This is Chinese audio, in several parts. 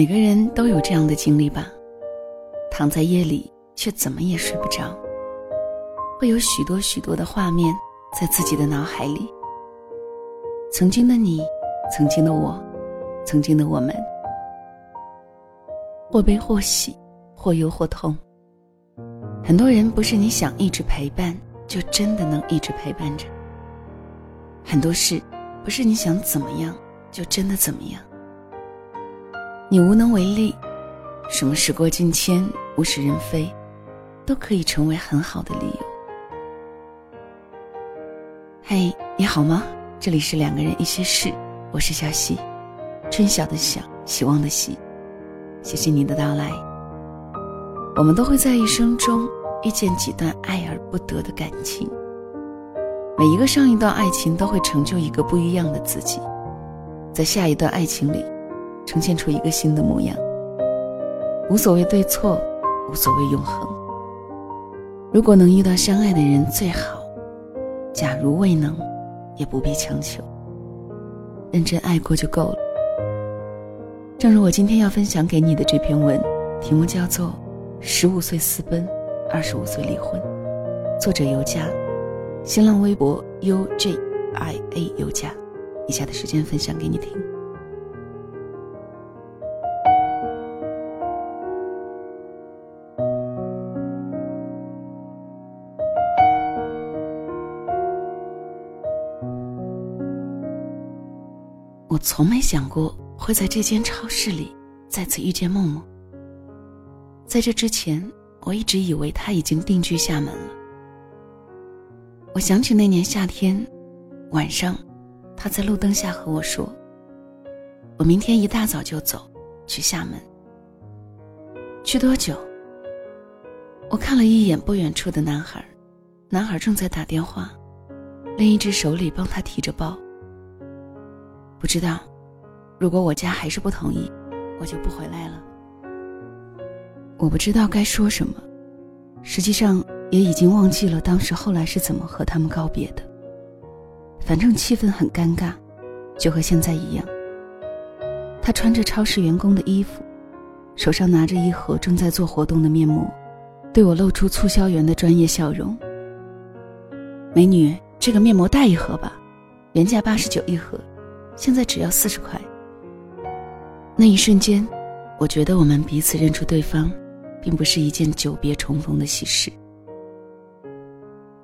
每个人都有这样的经历吧，躺在夜里却怎么也睡不着，会有许多许多的画面在自己的脑海里。曾经的你，曾经的我，曾经的我们，或悲或喜，或忧或痛。很多人不是你想一直陪伴，就真的能一直陪伴着。很多事，不是你想怎么样，就真的怎么样。你无能为力，什么时过境迁、物是人非，都可以成为很好的理由。嘿，你好吗？这里是两个人一些事，我是小溪，春晓的晓，希望的希。谢谢你的到来。我们都会在一生中遇见几段爱而不得的感情。每一个上一段爱情都会成就一个不一样的自己，在下一段爱情里，呈现出一个新的模样。无所谓对错，无所谓永恒。如果能遇到相爱的人最好，假如未能，也不必强求。认真爱过就够了。正如我今天要分享给你的这篇文，题目叫做《十五岁私奔，二十五岁离婚》，作者尤佳。新浪微博 u j i a 有加，以下的时间分享给你听。从没想过会在这间超市里再次遇见梦梦。在这之前，我一直以为他已经定居厦门了。我想起那年夏天，晚上，他在路灯下和我说：“我明天一大早就走，去厦门。去多久？”我看了一眼不远处的男孩，男孩正在打电话，另一只手里帮他提着包。不知道，如果我家还是不同意，我就不回来了。我不知道该说什么，实际上。也已经忘记了当时后来是怎么和他们告别的。反正气氛很尴尬，就和现在一样。他穿着超市员工的衣服，手上拿着一盒正在做活动的面膜，对我露出促销员的专业笑容。美女，这个面膜带一盒吧，原价八十九一盒，现在只要四十块。那一瞬间，我觉得我们彼此认出对方，并不是一件久别重逢的喜事。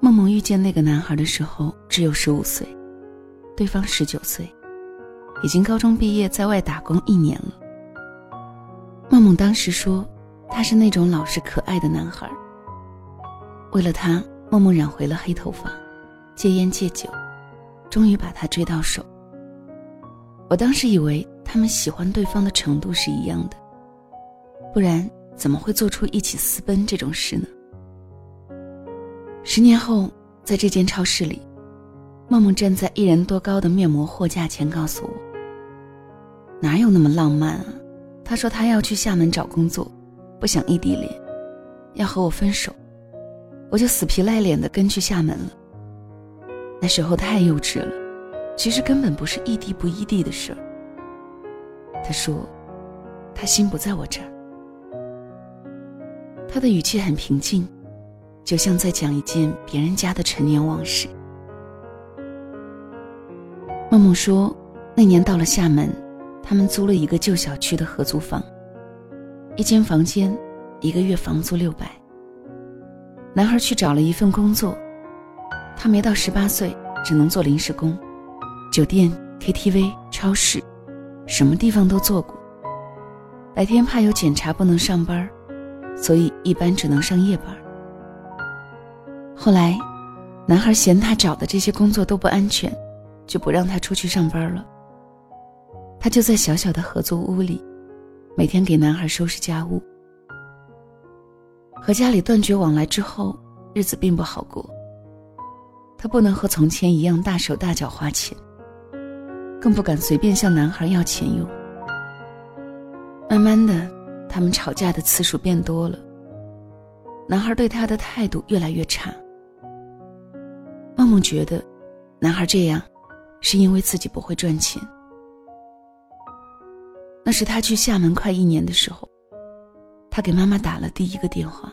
梦梦遇见那个男孩的时候只有十五岁，对方十九岁，已经高中毕业，在外打工一年了。梦梦当时说，他是那种老实可爱的男孩。为了他，梦梦染回了黑头发，戒烟戒酒，终于把他追到手。我当时以为他们喜欢对方的程度是一样的，不然怎么会做出一起私奔这种事呢？十年后，在这间超市里，梦梦站在一人多高的面膜货架前，告诉我：“哪有那么浪漫啊？”他说他要去厦门找工作，不想异地恋，要和我分手，我就死皮赖脸的跟去厦门了。那时候太幼稚了，其实根本不是异地不异地的事儿。他说，他心不在我这儿。他的语气很平静。就像在讲一件别人家的陈年往事。梦梦说，那年到了厦门，他们租了一个旧小区的合租房，一间房间，一个月房租六百。男孩去找了一份工作，他没到十八岁，只能做临时工，酒店、KTV、超市，什么地方都做过。白天怕有检查不能上班，所以一般只能上夜班。后来，男孩嫌他找的这些工作都不安全，就不让他出去上班了。他就在小小的合租屋里，每天给男孩收拾家务。和家里断绝往来之后，日子并不好过。他不能和从前一样大手大脚花钱，更不敢随便向男孩要钱用。慢慢的，他们吵架的次数变多了，男孩对他的态度越来越差。梦梦觉得，男孩这样，是因为自己不会赚钱。那是他去厦门快一年的时候，他给妈妈打了第一个电话，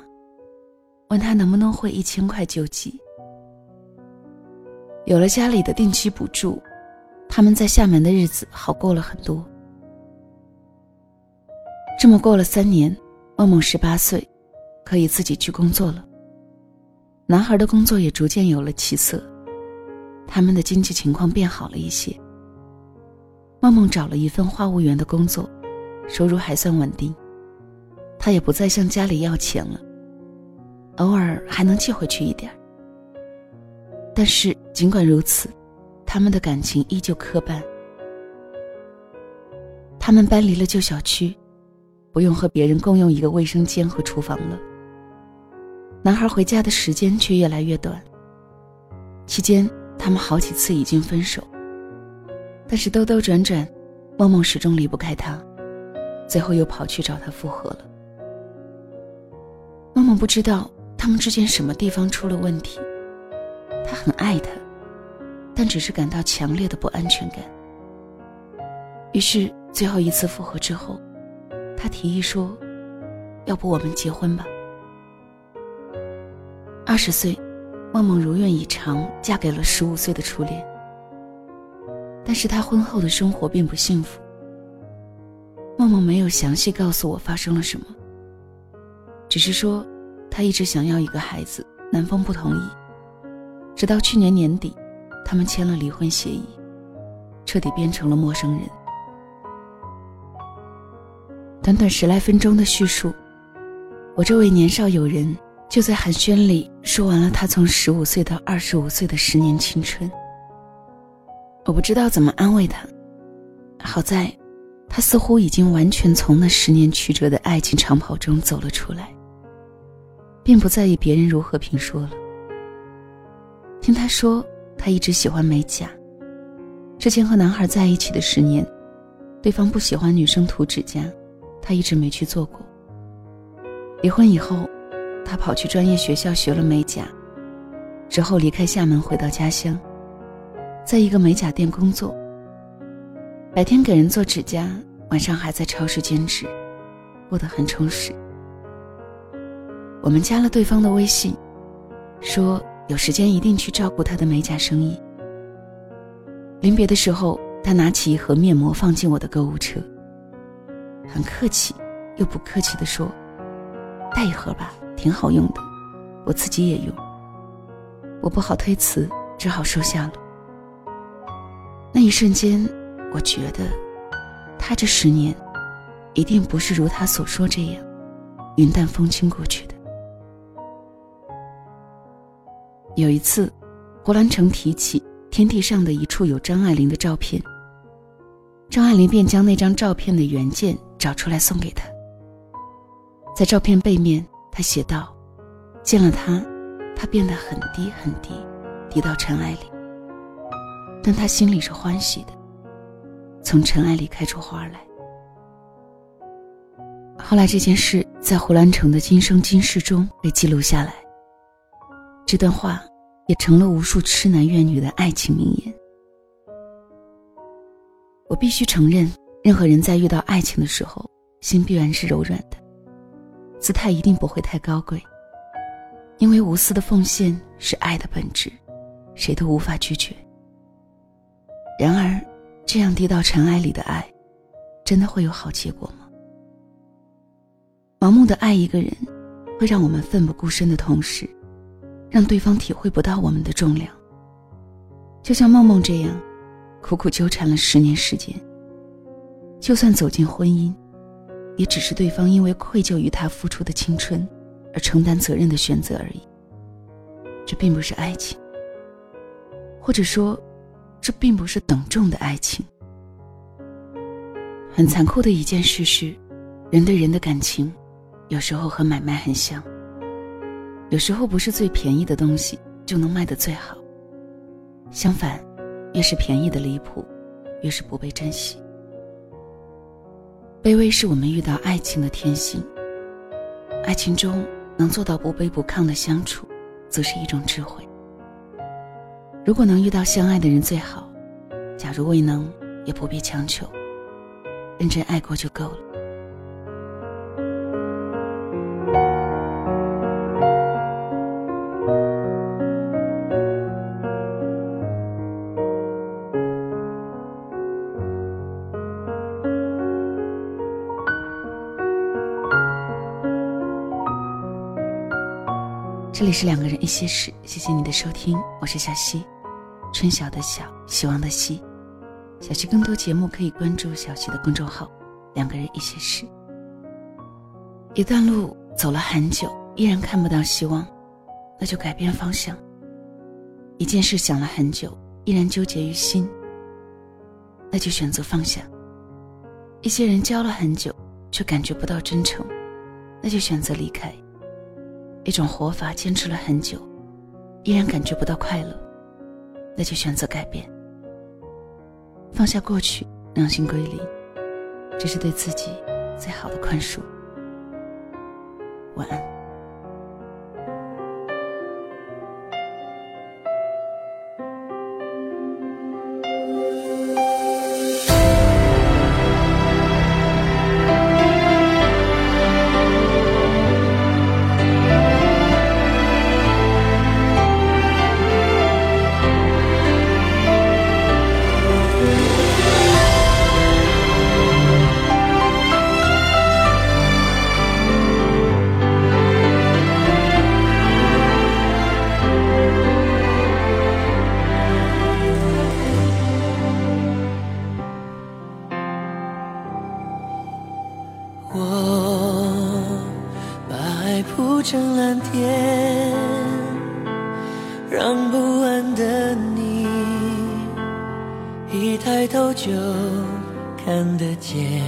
问他能不能汇一千块救济。有了家里的定期补助，他们在厦门的日子好过了很多。这么过了三年，梦梦十八岁，可以自己去工作了。男孩的工作也逐渐有了起色，他们的经济情况变好了一些。梦梦找了一份话务员的工作，收入还算稳定。她也不再向家里要钱了，偶尔还能寄回去一点但是尽管如此，他们的感情依旧磕绊。他们搬离了旧小区。不用和别人共用一个卫生间和厨房了。男孩回家的时间却越来越短。期间，他们好几次已经分手。但是兜兜转转，梦梦始终离不开他，最后又跑去找他复合了。梦梦不知道他们之间什么地方出了问题。他很爱他，但只是感到强烈的不安全感。于是，最后一次复合之后。他提议说：“要不我们结婚吧。”二十岁，梦梦如愿以偿嫁给了十五岁的初恋。但是她婚后的生活并不幸福。梦梦没有详细告诉我发生了什么，只是说她一直想要一个孩子，男方不同意。直到去年年底，他们签了离婚协议，彻底变成了陌生人。短短十来分钟的叙述，我这位年少友人就在寒暄里说完了他从十五岁到二十五岁的十年青春。我不知道怎么安慰他，好在，他似乎已经完全从那十年曲折的爱情长跑中走了出来，并不在意别人如何评说了。听他说，他一直喜欢美甲，之前和男孩在一起的十年，对方不喜欢女生涂指甲。他一直没去做过。离婚以后，他跑去专业学校学了美甲，之后离开厦门回到家乡，在一个美甲店工作。白天给人做指甲，晚上还在超市兼职，过得很充实。我们加了对方的微信，说有时间一定去照顾他的美甲生意。临别的时候，他拿起一盒面膜放进我的购物车。很客气，又不客气地说：“带一盒吧，挺好用的，我自己也用。”我不好推辞，只好收下了。那一瞬间，我觉得，他这十年，一定不是如他所说这样，云淡风轻过去的。有一次，胡兰成提起天地上的一处有张爱玲的照片，张爱玲便将那张照片的原件。找出来送给他。在照片背面，他写道：“见了他，他变得很低很低，低到尘埃里。但他心里是欢喜的，从尘埃里开出花来。”后来这件事在胡兰成的《今生今世》中被记录下来。这段话也成了无数痴男怨女的爱情名言。我必须承认。任何人在遇到爱情的时候，心必然是柔软的，姿态一定不会太高贵。因为无私的奉献是爱的本质，谁都无法拒绝。然而，这样低到尘埃里的爱，真的会有好结果吗？盲目的爱一个人，会让我们奋不顾身的同时，让对方体会不到我们的重量。就像梦梦这样，苦苦纠缠了十年时间。就算走进婚姻，也只是对方因为愧疚于他付出的青春而承担责任的选择而已。这并不是爱情，或者说，这并不是等重的爱情。很残酷的一件事是，人对人的感情，有时候和买卖很像。有时候不是最便宜的东西就能卖得最好。相反，越是便宜的离谱，越是不被珍惜。卑微是我们遇到爱情的天性。爱情中能做到不卑不亢的相处，则是一种智慧。如果能遇到相爱的人最好，假如未能，也不必强求。认真爱过就够了。这里是两个人一些事，谢谢你的收听，我是小溪，春晓的晓，希望的希。小溪更多节目可以关注小溪的公众号“两个人一些事”。一段路走了很久，依然看不到希望，那就改变方向。一件事想了很久，依然纠结于心，那就选择放下。一些人交了很久，却感觉不到真诚，那就选择离开。一种活法坚持了很久，依然感觉不到快乐，那就选择改变。放下过去，让心归零，这是对自己最好的宽恕。晚安。我把爱铺成蓝天，让不安的你一抬头就看得见。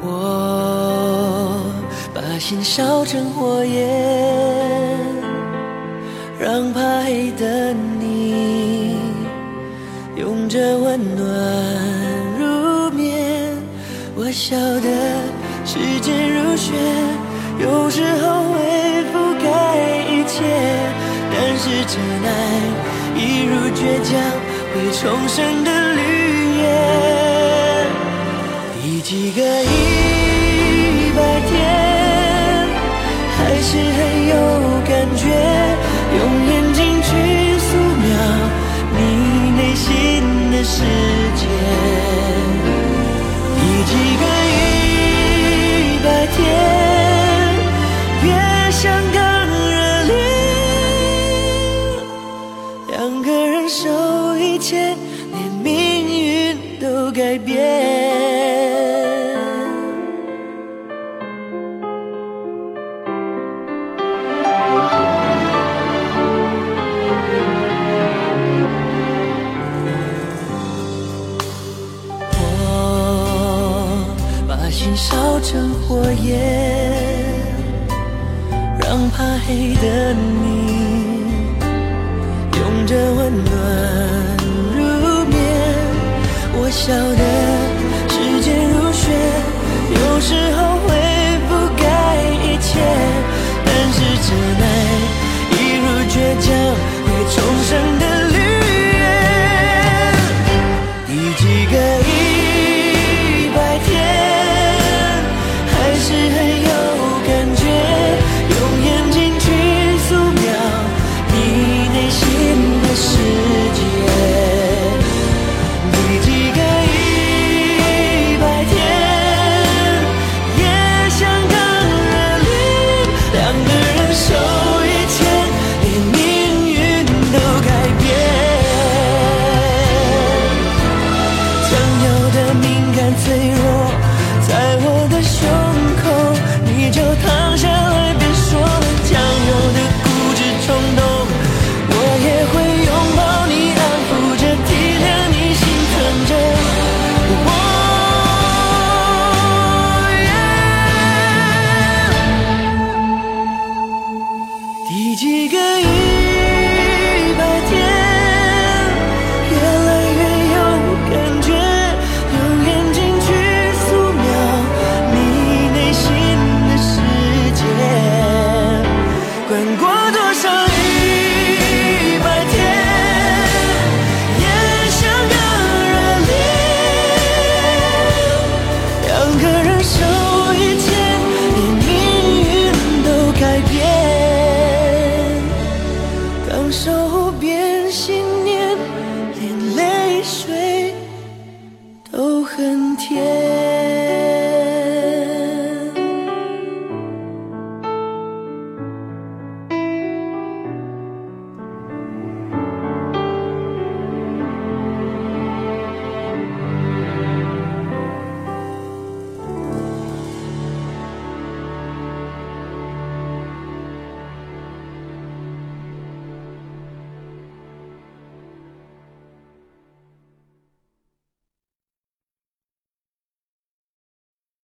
我把心烧成火焰，让怕黑的你拥着温暖。晓得时间如雪。有时候会覆盖一切，但是真爱一如倔强会重生的绿叶。第几个一百天，还是很有感觉，用眼睛去素描你内心的世界。一个烧成火焰让怕黑的你拥着温暖入眠我晓得时间如雪有时候会覆盖一切但是真爱一如倔强会重生的